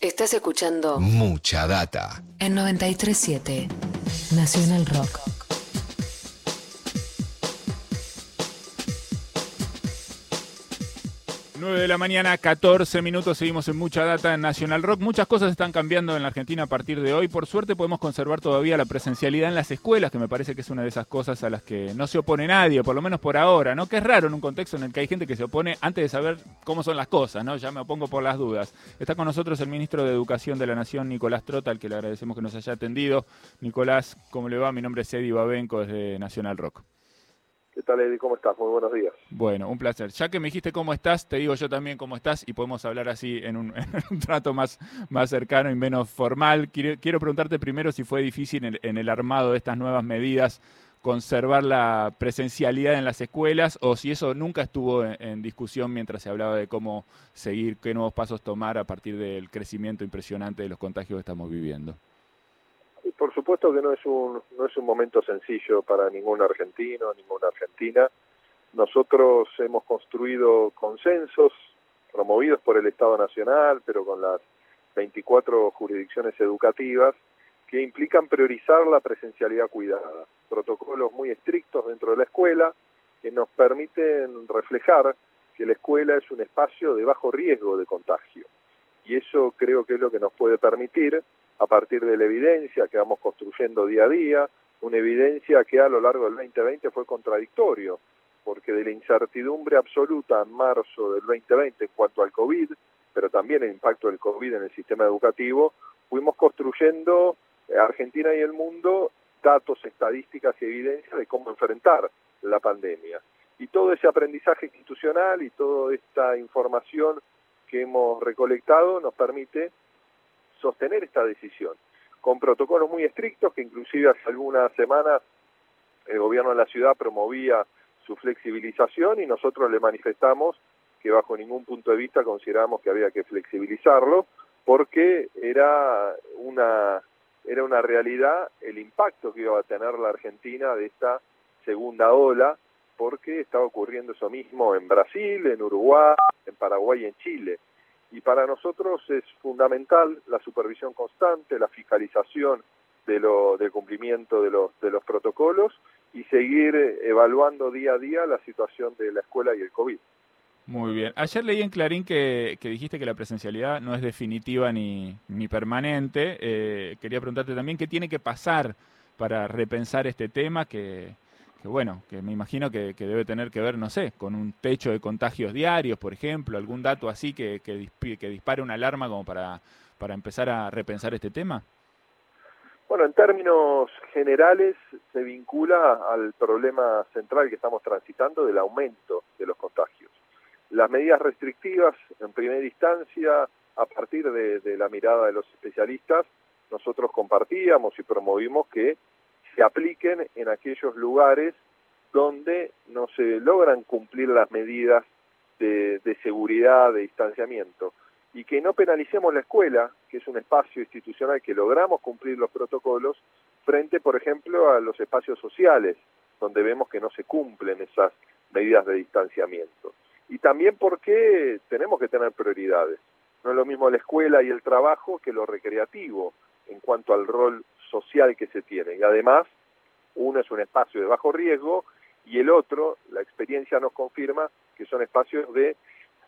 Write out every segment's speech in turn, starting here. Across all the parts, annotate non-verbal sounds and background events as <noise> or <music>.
Estás escuchando Mucha data. en 937 Nacional Rock. 9 de la mañana, 14 minutos, seguimos en mucha data en Nacional Rock. Muchas cosas están cambiando en la Argentina a partir de hoy. Por suerte podemos conservar todavía la presencialidad en las escuelas, que me parece que es una de esas cosas a las que no se opone nadie, por lo menos por ahora, ¿no? Que es raro en un contexto en el que hay gente que se opone antes de saber cómo son las cosas, ¿no? Ya me opongo por las dudas. Está con nosotros el ministro de Educación de la Nación, Nicolás Trota, al que le agradecemos que nos haya atendido. Nicolás, ¿cómo le va? Mi nombre es Eddie Babenco, desde Nacional Rock. ¿Qué tal, Eddie? ¿Cómo estás? Muy buenos días. Bueno, un placer. Ya que me dijiste cómo estás, te digo yo también cómo estás y podemos hablar así en un, <laughs> trato más, más cercano y menos formal. Quiero, quiero preguntarte primero si fue difícil en, el armado de estas nuevas medidas conservar la presencialidad en las escuelas o si eso nunca estuvo en discusión mientras se hablaba de cómo seguir, qué nuevos pasos tomar a partir del crecimiento impresionante de los contagios que estamos viviendo. Por supuesto que no es un no es un momento sencillo para ningún argentino, ninguna argentina. Nosotros hemos construido consensos promovidos por el Estado Nacional, pero con las 24 jurisdicciones educativas que implican priorizar la presencialidad cuidada, protocolos muy estrictos dentro de la escuela que nos permiten reflejar que la escuela es un espacio de bajo riesgo de contagio. Y eso creo que es lo que nos puede permitir a partir de la evidencia que vamos construyendo día a día, una evidencia que a lo largo del 2020 fue contradictorio, porque de la incertidumbre absoluta en marzo del 2020 en cuanto al COVID, pero también el impacto del COVID en el sistema educativo, fuimos construyendo eh, Argentina y el mundo datos, estadísticas y evidencia de cómo enfrentar la pandemia. Y todo ese aprendizaje institucional y toda esta información que hemos recolectado nos permite sostener esta decisión, con protocolos muy estrictos que inclusive hace algunas semanas el gobierno de la ciudad promovía su flexibilización y nosotros le manifestamos que bajo ningún punto de vista consideramos que había que flexibilizarlo porque era una era una realidad el impacto que iba a tener la Argentina de esta segunda ola porque estaba ocurriendo eso mismo en Brasil, en Uruguay, en Paraguay y en Chile y para nosotros es fundamental la supervisión constante, la fiscalización de lo, del cumplimiento de los, de los protocolos y seguir evaluando día a día la situación de la escuela y el COVID. Muy bien. Ayer leí en Clarín que, dijiste que la presencialidad no es definitiva ni, ni permanente. Eh, quería preguntarte también qué tiene que pasar para repensar este tema que, bueno, que me imagino que, que, debe tener que ver, no sé, con un techo de contagios diarios, por ejemplo, algún dato así que, que, que dispare una alarma como para, para empezar a repensar este tema. Bueno, en términos generales se vincula al problema central que estamos transitando del aumento de los contagios. Las medidas restrictivas, en primera instancia, a partir de la mirada de los especialistas, nosotros compartíamos y promovimos que se apliquen en aquellos lugares donde no se logran cumplir las medidas de, de, seguridad, de distanciamiento, y que no penalicemos la escuela, que es un espacio institucional que logramos cumplir los protocolos, frente, por ejemplo, a los espacios sociales, donde vemos que no se cumplen esas medidas de distanciamiento. Y también porque tenemos que tener prioridades. No es lo mismo la escuela y el trabajo que lo recreativo en cuanto al rol social que se tiene. Y además, uno es un espacio de bajo riesgo y el otro, la experiencia nos confirma que son espacios de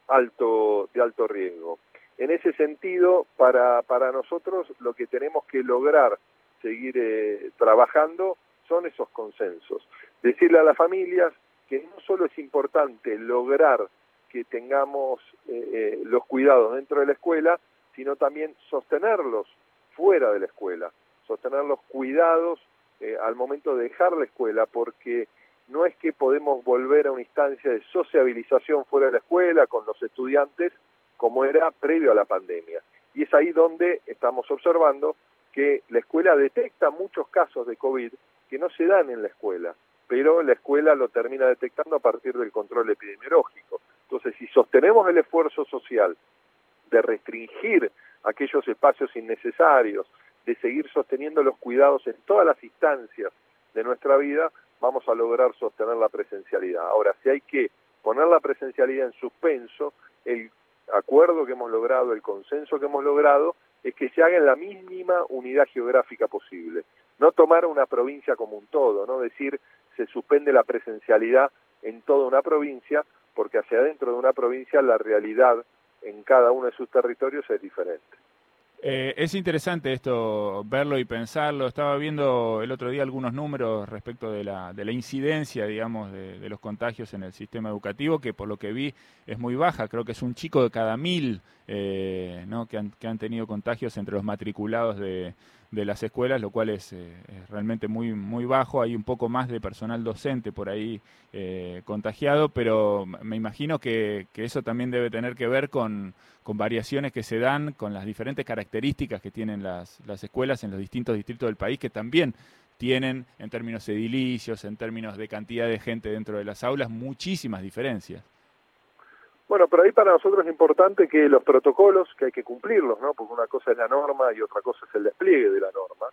alto, de alto riesgo. En ese sentido, para, para nosotros lo que tenemos que lograr seguir eh, trabajando son esos consensos. Decirle a las familias que no solo es importante lograr que tengamos eh, eh, los cuidados dentro de la escuela, sino también sostenerlos fuera de la escuela, sostener los cuidados eh, al momento de dejar la escuela, porque no es que podemos volver a una instancia de sociabilización fuera de la escuela con los estudiantes como era previo a la pandemia. Y es ahí donde estamos observando que la escuela detecta muchos casos de COVID que no se dan en la escuela, pero la escuela lo termina detectando a partir del control epidemiológico. Entonces, si sostenemos el esfuerzo social de restringir aquellos espacios innecesarios, de seguir sosteniendo los cuidados en todas las instancias de nuestra vida, vamos a lograr sostener la presencialidad. Ahora, si hay que poner la presencialidad en suspenso, el acuerdo que hemos logrado, el consenso que hemos logrado, es que se haga en la mínima unidad geográfica posible. No tomar una provincia como un todo, no decir se suspende la presencialidad en toda una provincia, porque hacia adentro de una provincia la realidad en cada uno de sus territorios es diferente. Eh, es interesante esto, verlo y pensarlo. Estaba viendo el otro día algunos números respecto de la, de la incidencia, digamos, de, los contagios en el sistema educativo, que por lo que vi es muy baja. Creo que es un chico de cada mil eh, ¿no? que, han, que han tenido contagios entre los matriculados de, de las escuelas, lo cual es, eh, realmente muy, muy bajo. Hay un poco más de personal docente por ahí eh, contagiado, pero me imagino que, eso también debe tener que ver con, variaciones que se dan, con las diferentes características que tienen las, las escuelas en los distintos distritos del país, que también tienen en términos edilicios, en términos de cantidad de gente dentro de las aulas, muchísimas diferencias. Bueno, pero ahí para nosotros es importante que los protocolos, que hay que cumplirlos, ¿no? Porque una cosa es la norma y otra cosa es el despliegue de la norma,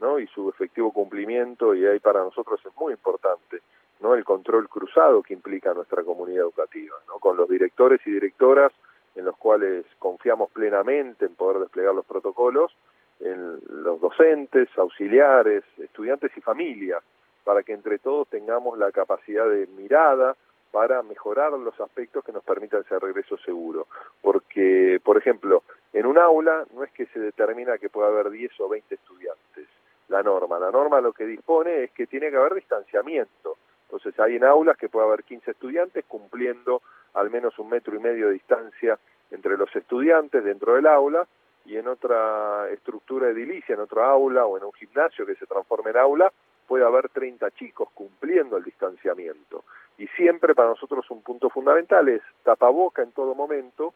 ¿no? Y su efectivo cumplimiento, y ahí para nosotros es muy importante, ¿no? El control cruzado que implica nuestra comunidad educativa, ¿no? Con los directores y directoras en los cuales confiamos plenamente en poder desplegar los protocolos, en los docentes, auxiliares, estudiantes y familias, para que entre todos tengamos la capacidad de mirada, para mejorar los aspectos que nos permitan ese regreso seguro. Porque, por ejemplo, en un aula no es que se determina que pueda haber 10 o 20 estudiantes, la norma. La norma lo que dispone es que tiene que haber distanciamiento. Entonces hay en aulas que puede haber 15 estudiantes cumpliendo al menos un metro y medio de distancia entre los estudiantes dentro del aula y en otra estructura edilicia, en otra aula o en un gimnasio que se transforme en aula, puede haber 30 chicos cumpliendo el distanciamiento. Y siempre para nosotros un punto fundamental es tapaboca en todo momento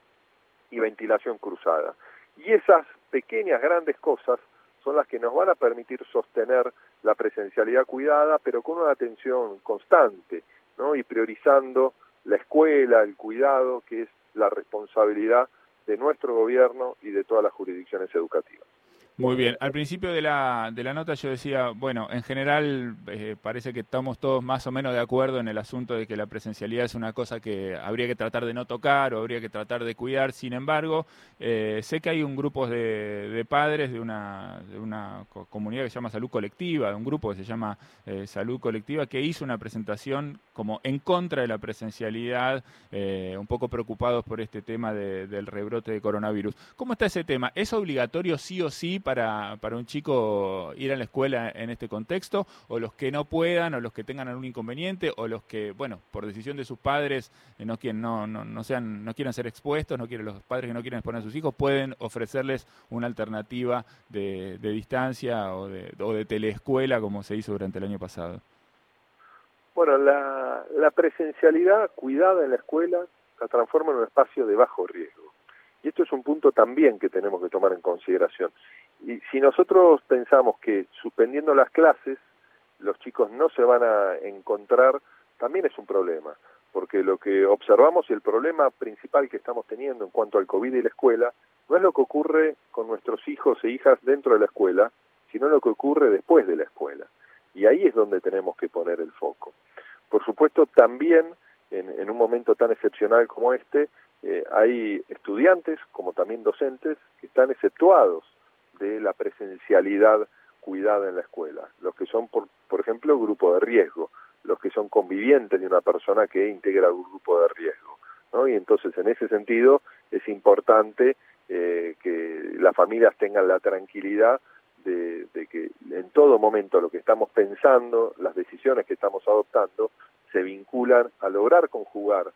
y ventilación cruzada. Y esas pequeñas, grandes cosas son las que nos van a permitir sostener la presencialidad cuidada, pero con una atención constante, ¿no? Y priorizando la escuela, el cuidado, que es la responsabilidad de nuestro gobierno y de todas las jurisdicciones educativas. Muy bien. Al principio de la, de la nota yo decía, bueno, en general eh, parece que estamos todos más o menos de acuerdo en el asunto de que la presencialidad es una cosa que habría que tratar de no tocar o habría que tratar de cuidar. Sin embargo, eh, sé que hay un grupo de, de padres de una, de una comunidad que se llama Salud Colectiva, un grupo que se llama eh, Salud Colectiva, que hizo una presentación como en contra de la presencialidad, un poco preocupados por este tema del rebrote de coronavirus. ¿Cómo está ese tema? ¿Es obligatorio sí o sí? Para, para un chico ir a la escuela en este contexto, o los que no puedan, o los que tengan algún inconveniente, o los que, bueno, por decisión de sus padres eh, no, quieren, no, no, no, sean, no quieran ser expuestos, no quieren, los padres que no quieren exponer a sus hijos, pueden ofrecerles una alternativa de, de distancia o de, o de teleescuela como se hizo durante el año pasado. Bueno, la, la presencialidad cuidada en la escuela la transforma en un espacio de bajo riesgo. Y esto es un punto también que tenemos que tomar en consideración. Y si nosotros pensamos que suspendiendo las clases los chicos no se van a encontrar, también es un problema, porque lo que observamos y el problema principal que estamos teniendo en cuanto al COVID y la escuela no es lo que ocurre con nuestros hijos e hijas dentro de la escuela, sino lo que ocurre después de la escuela. Y ahí es donde tenemos que poner el foco. Por supuesto, también en, en un momento tan excepcional como este, eh, hay estudiantes como también docentes que están exceptuados de la presencialidad cuidada en la escuela, los que son, por, por ejemplo, grupo de riesgo, los que son convivientes de una persona que integra un grupo de riesgo. ¿no? Y entonces, en ese sentido, es importante eh, que las familias tengan la tranquilidad de, de, que en todo momento lo que estamos pensando, las decisiones que estamos adoptando, se vinculan a lograr conjugar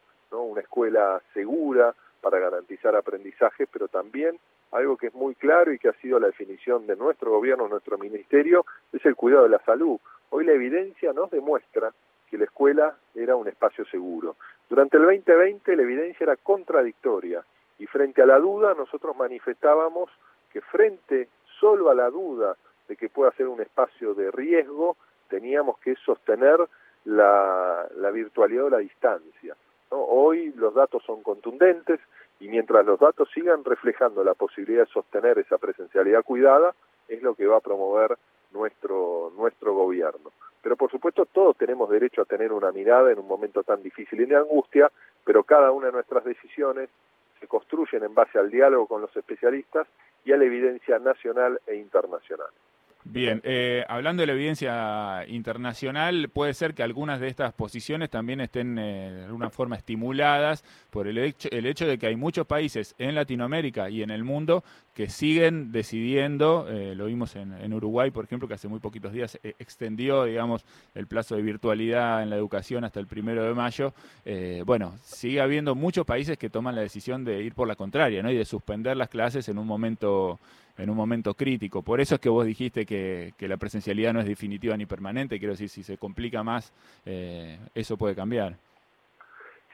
escuela segura para garantizar aprendizaje, pero también algo que es muy claro y que ha sido la definición de nuestro gobierno, nuestro ministerio, es el cuidado de la salud. Hoy la evidencia nos demuestra que la escuela era un espacio seguro. Durante el 2020 la evidencia era contradictoria y frente a la duda nosotros manifestábamos que frente solo a la duda de que pueda ser un espacio de riesgo, teníamos que sostener la virtualidad o la distancia. Hoy los datos son contundentes y mientras los datos sigan reflejando la posibilidad de sostener esa presencialidad cuidada, es lo que va a promover nuestro, nuestro gobierno. Pero por supuesto todos tenemos derecho a tener una mirada en un momento tan difícil y de angustia, pero cada una de nuestras decisiones se construyen en base al diálogo con los especialistas y a la evidencia nacional e internacional. Bien, eh, hablando de la evidencia internacional, puede ser que algunas de estas posiciones también estén eh, de alguna forma estimuladas por el hecho, el hecho de que hay muchos países en Latinoamérica y en el mundo que siguen decidiendo, eh, lo vimos en, Uruguay, por ejemplo, que hace muy poquitos días extendió, digamos, el plazo de virtualidad en la educación hasta el primero de mayo. bueno, sigue habiendo muchos países que toman la decisión de ir por la contraria, ¿no? Y de suspender las clases en un momento en un momento crítico. Por eso es que vos dijiste que, la presencialidad no es definitiva ni permanente. Quiero decir, si se complica más, eh, eso puede cambiar.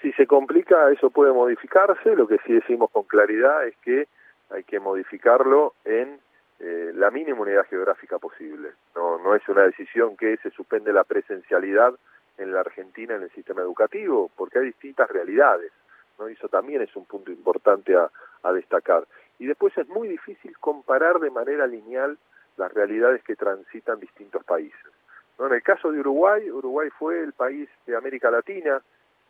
Si se complica, eso puede modificarse. Lo que sí decimos con claridad es que hay que modificarlo en eh, la mínima unidad geográfica posible. No, no es una decisión que se suspende la presencialidad en la Argentina en el sistema educativo, porque hay distintas realidades. ¿no? Y eso también es un punto importante a destacar y después es muy difícil comparar de manera lineal las realidades que transitan distintos países. En el caso de Uruguay, Uruguay fue el país de América Latina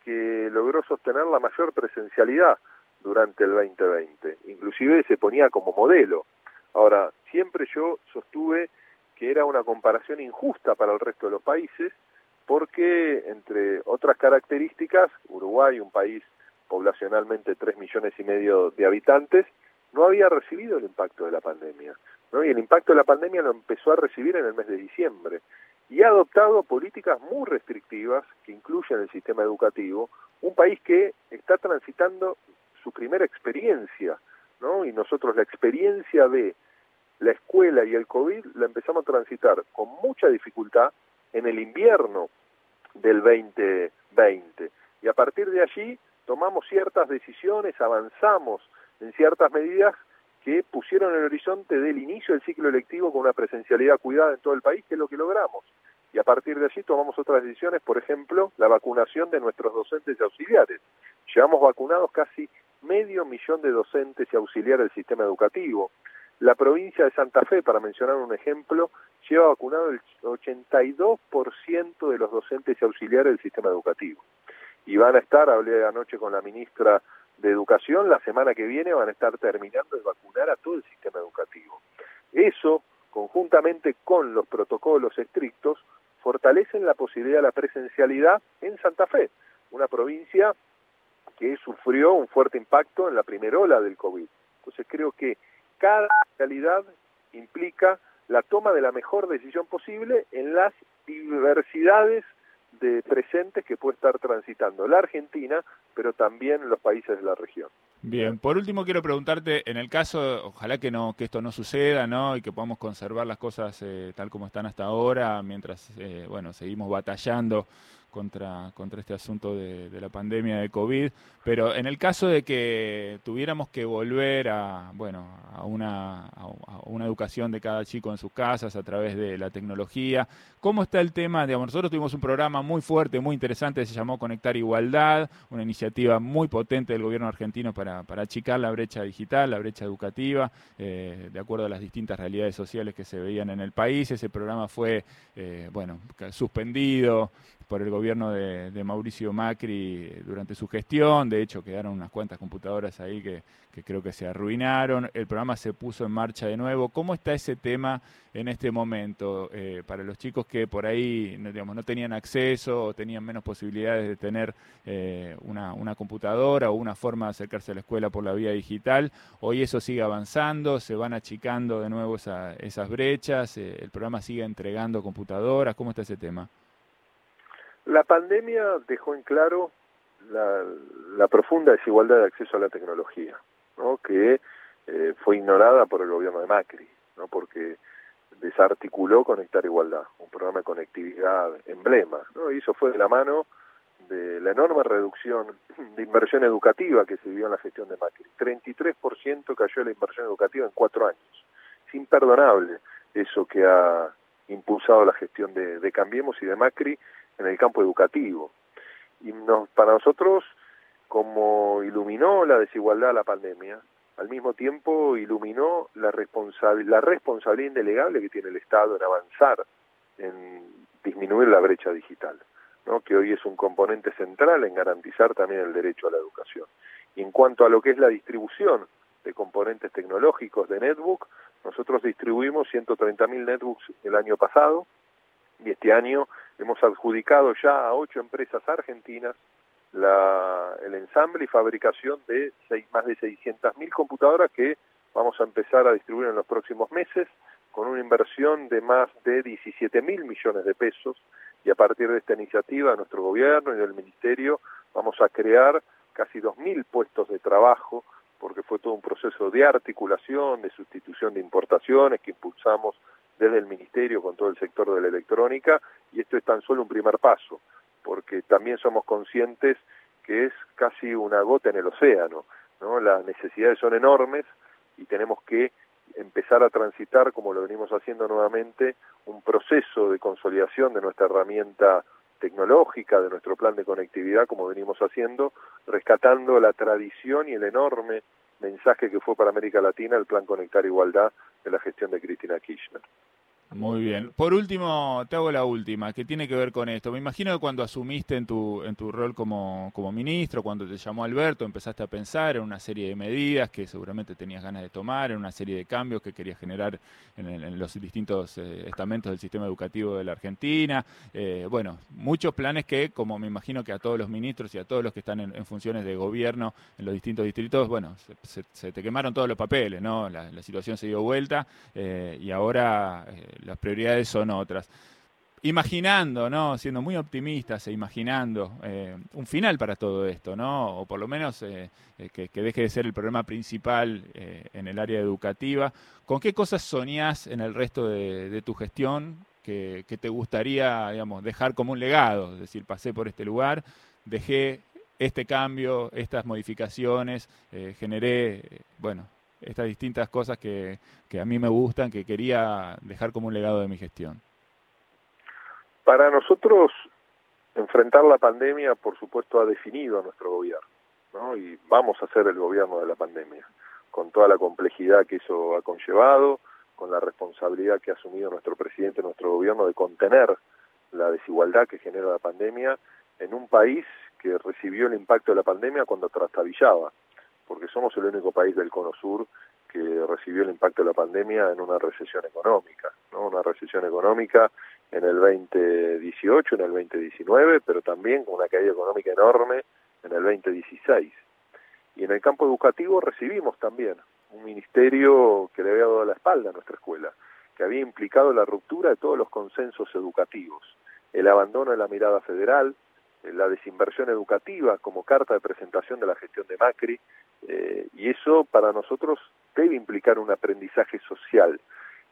que logró sostener la mayor presencialidad durante el 2020, inclusive se ponía como modelo. Ahora, siempre yo sostuve que era una comparación injusta para el resto de los países, porque entre otras características, Uruguay, un país poblacionalmente 3 millones y medio de habitantes, no había recibido el impacto de la pandemia. Y el impacto de la pandemia lo empezó a recibir en el mes de diciembre. Y ha adoptado políticas muy restrictivas que incluyen el sistema educativo, un país que está transitando su primera experiencia, ¿no? Y nosotros la experiencia de la escuela y el COVID la empezamos a transitar con mucha dificultad en el invierno del 2020. Y a partir de allí tomamos ciertas decisiones, avanzamos en ciertas medidas que pusieron el horizonte del inicio del ciclo electivo con una presencialidad cuidada en todo el país, que es lo que logramos. Y a partir de allí tomamos otras decisiones, por ejemplo, la vacunación de nuestros docentes y auxiliares. Llevamos vacunados casi medio millón de docentes y auxiliares del sistema educativo. La provincia de Santa Fe, para mencionar un ejemplo, lleva vacunado el 82% de los docentes y auxiliares del sistema educativo. Y van a estar, hablé anoche con la ministra de Educación, la semana que viene van a estar terminando de vacunar a todo el sistema educativo. Eso, conjuntamente con los protocolos estrictos, fortalecen la posibilidad de la presencialidad en Santa Fe, una provincia que sufrió un fuerte impacto en la primera ola del COVID. Entonces creo que cada realidad implica la toma de la mejor decisión posible en las diversidades de presentes que puede estar transitando la Argentina, pero también los países de la región. Bien, por último quiero preguntarte, en el caso, ojalá que no que esto no suceda, ¿no? Y que podamos conservar las cosas eh, tal como están hasta ahora, mientras, eh, bueno, seguimos batallando contra, contra este asunto de, la pandemia de COVID, pero en el caso de que tuviéramos que volver a, bueno, a una, a una educación de cada chico en sus casas a través de la tecnología, ¿cómo está el tema? Digamos, nosotros tuvimos un programa muy fuerte, muy interesante, se llamó Conectar Igualdad, una iniciativa muy potente del gobierno argentino para, para achicar la brecha digital, la brecha educativa, eh, de acuerdo a las distintas realidades sociales que se veían en el país. Ese programa fue, eh, bueno, suspendido por el gobierno de, Mauricio Macri durante su gestión. De hecho, quedaron unas cuantas computadoras ahí que, creo que se arruinaron. El programa se puso en marcha de nuevo. ¿Cómo está ese tema en este momento eh, para los chicos que por ahí digamos, no tenían acceso o tenían menos posibilidades de tener eh, una, computadora o una forma de acercarse a la escuela por la vía digital? Hoy eso sigue avanzando, se van achicando de nuevo esas brechas, eh, el programa sigue entregando computadoras. ¿Cómo está ese tema? La pandemia dejó en claro la, profunda desigualdad de acceso a la tecnología, ¿no? que eh, fue ignorada por el gobierno de Macri, ¿no? porque desarticuló Conectar Igualdad, un programa de conectividad emblema, y eso fue de la mano de la enorme reducción de inversión educativa que se vio en la gestión de Macri. 33% cayó la inversión educativa en cuatro años. Es imperdonable eso que ha impulsado la gestión de Cambiemos y de Macri en el campo educativo. Y nos, para nosotros, como iluminó la desigualdad la pandemia, al mismo tiempo iluminó la, la responsabilidad indelegable que tiene el Estado en avanzar, en disminuir la brecha digital, ¿no? que hoy es un componente central en garantizar también el derecho a la educación. Y en cuanto a lo que es la distribución de componentes tecnológicos de netbook, nosotros distribuimos 130.000 netbooks el año pasado y este año hemos adjudicado ya a ocho empresas argentinas la, el ensamble y fabricación de seis, más de 600.000 computadoras que vamos a empezar a distribuir en los próximos meses con una inversión de más de 17 mil millones de pesos. Y a partir de esta iniciativa nuestro gobierno y del ministerio vamos a crear casi 2.000 puestos de trabajo porque fue todo un proceso de articulación, de sustitución de importaciones que impulsamos desde el Ministerio con todo el sector de la electrónica y esto es tan solo un primer paso, porque también somos conscientes que es casi una gota en el océano, ¿no? Las necesidades son enormes y tenemos que empezar a transitar, como lo venimos haciendo nuevamente, un proceso de consolidación de nuestra herramienta tecnológica, de nuestro plan de conectividad, como venimos haciendo, rescatando la tradición y el enorme mensaje que fue para América Latina el Plan Conectar Igualdad de la gestión de Cristina Kirchner. Muy bien. Por último, te hago la última, que tiene que ver con esto. Me imagino que cuando asumiste en tu, en tu rol como, como ministro, cuando te llamó Alberto, empezaste a pensar en una serie de medidas que seguramente tenías ganas de tomar, en una serie de cambios que querías generar en, los distintos eh, estamentos del sistema educativo de la Argentina. Eh, bueno, muchos planes que, como me imagino que a todos los ministros y a todos los que están en, funciones de gobierno en los distintos distritos, bueno, se, te quemaron todos los papeles, ¿no? La, situación se dio vuelta eh, y ahora las prioridades son otras. Imaginando, ¿no? Siendo muy optimistas e imaginando eh, un final para todo esto, ¿no? O por lo menos eh, eh, que, deje de ser el problema principal en el área educativa. ¿Con qué cosas soñás en el resto de, tu gestión que, te gustaría, digamos, dejar como un legado? Es decir, pasé por este lugar, dejé este cambio, estas modificaciones, generé, bueno, estas distintas cosas que, que a mí me gustan, que quería dejar como un legado de mi gestión? Para nosotros, enfrentar la pandemia, por supuesto, ha definido a nuestro gobierno, ¿no? Y vamos a ser el gobierno de la pandemia, con toda la complejidad que eso ha conllevado, con la responsabilidad que ha asumido nuestro presidente, nuestro gobierno, de contener la desigualdad que genera la pandemia en un país que recibió el impacto de la pandemia cuando trastabillaba porque somos el único país del Cono Sur que recibió el impacto de la pandemia en una recesión económica, ¿no? Una recesión económica en el 2018, en el 2019, pero también con una caída económica enorme en el 2016. Y en el campo educativo recibimos también un ministerio que le había dado la espalda a nuestra escuela, que había implicado la ruptura de todos los consensos educativos, el abandono de la mirada federal, la desinversión educativa como carta de presentación de la gestión de Macri, eh, y eso para nosotros debe implicar un aprendizaje social,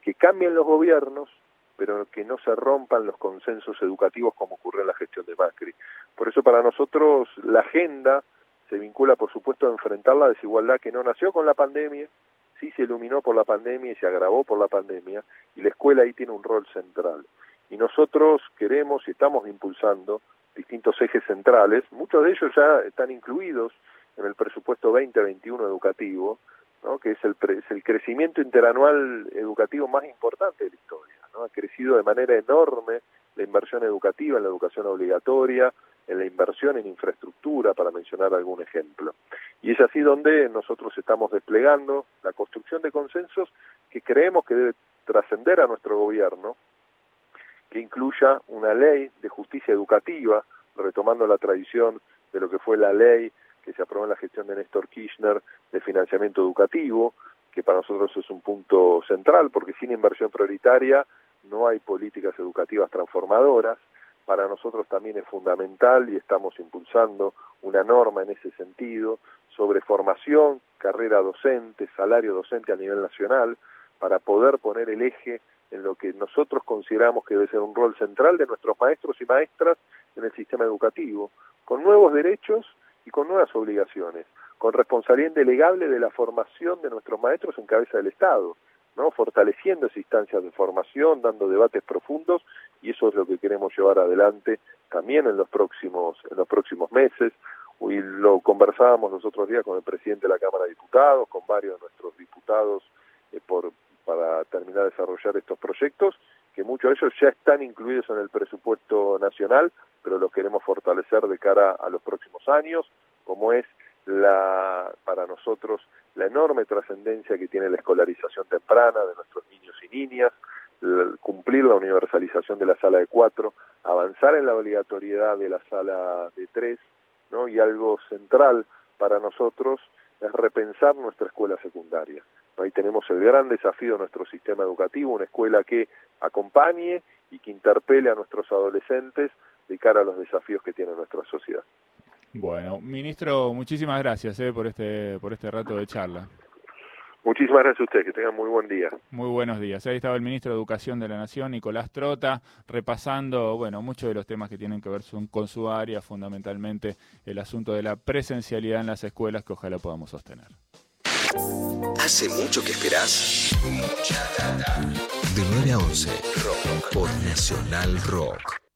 que cambien los gobiernos, pero que no se rompan los consensos educativos como ocurrió en la gestión de Macri. Por eso para nosotros la agenda se vincula, por supuesto, a enfrentar la desigualdad que no nació con la pandemia, sí se iluminó por la pandemia y se agravó por la pandemia, y la escuela ahí tiene un rol central. Y nosotros queremos y estamos impulsando distintos ejes centrales, muchos de ellos ya están incluidos en el presupuesto 2021 educativo, ¿no? que es el, es el crecimiento interanual educativo más importante de la historia. ¿no? Ha crecido de manera enorme la inversión educativa en la educación obligatoria, en la inversión en infraestructura, para mencionar algún ejemplo. Y es así donde nosotros estamos desplegando la construcción de consensos que creemos que debe trascender a nuestro gobierno, que incluya una ley de justicia educativa, retomando la tradición de lo que fue la ley que se aprobó en la gestión de Néstor Kirchner de financiamiento educativo, que para nosotros es un punto central, porque sin inversión prioritaria no hay políticas educativas transformadoras. Para nosotros también es fundamental y estamos impulsando una norma en ese sentido sobre formación, carrera docente, salario docente a nivel nacional, para poder poner el eje en lo que nosotros consideramos que debe ser un rol central de nuestros maestros y maestras en el sistema educativo, con nuevos derechos y con nuevas obligaciones, con responsabilidad indelegable de la formación de nuestros maestros en cabeza del Estado, ¿no? fortaleciendo esas instancias de formación, dando debates profundos, y eso es lo que queremos llevar adelante también en los próximos, en los próximos meses. Hoy lo conversábamos los otros días con el presidente de la Cámara de Diputados, con varios de nuestros diputados eh, por, para terminar de desarrollar estos proyectos, que muchos de ellos ya están incluidos en el presupuesto nacional, pero los queremos fortalecer de cara a los próximos años, como es la, para nosotros la enorme trascendencia que tiene la escolarización temprana de nuestros niños y niñas, cumplir la universalización de la sala de cuatro, avanzar en la obligatoriedad de la sala de tres, ¿no? y algo central para nosotros es repensar nuestra escuela secundaria. Ahí tenemos el gran desafío de nuestro sistema educativo, una escuela que acompañe y que interpele a nuestros adolescentes de cara a los desafíos que tiene nuestra sociedad. Bueno, ministro, muchísimas gracias eh, por este por este rato de charla. Muchísimas gracias a ustedes, que tengan muy buen día. Muy buenos días. Ahí estaba el ministro de Educación de la Nación, Nicolás Trota, repasando, bueno, muchos de los temas que tienen que ver con su área, fundamentalmente el asunto de la presencialidad en las escuelas, que ojalá podamos sostener. ¿Hace mucho que esperás? De 9 a 11, Rock por Nacional Rock.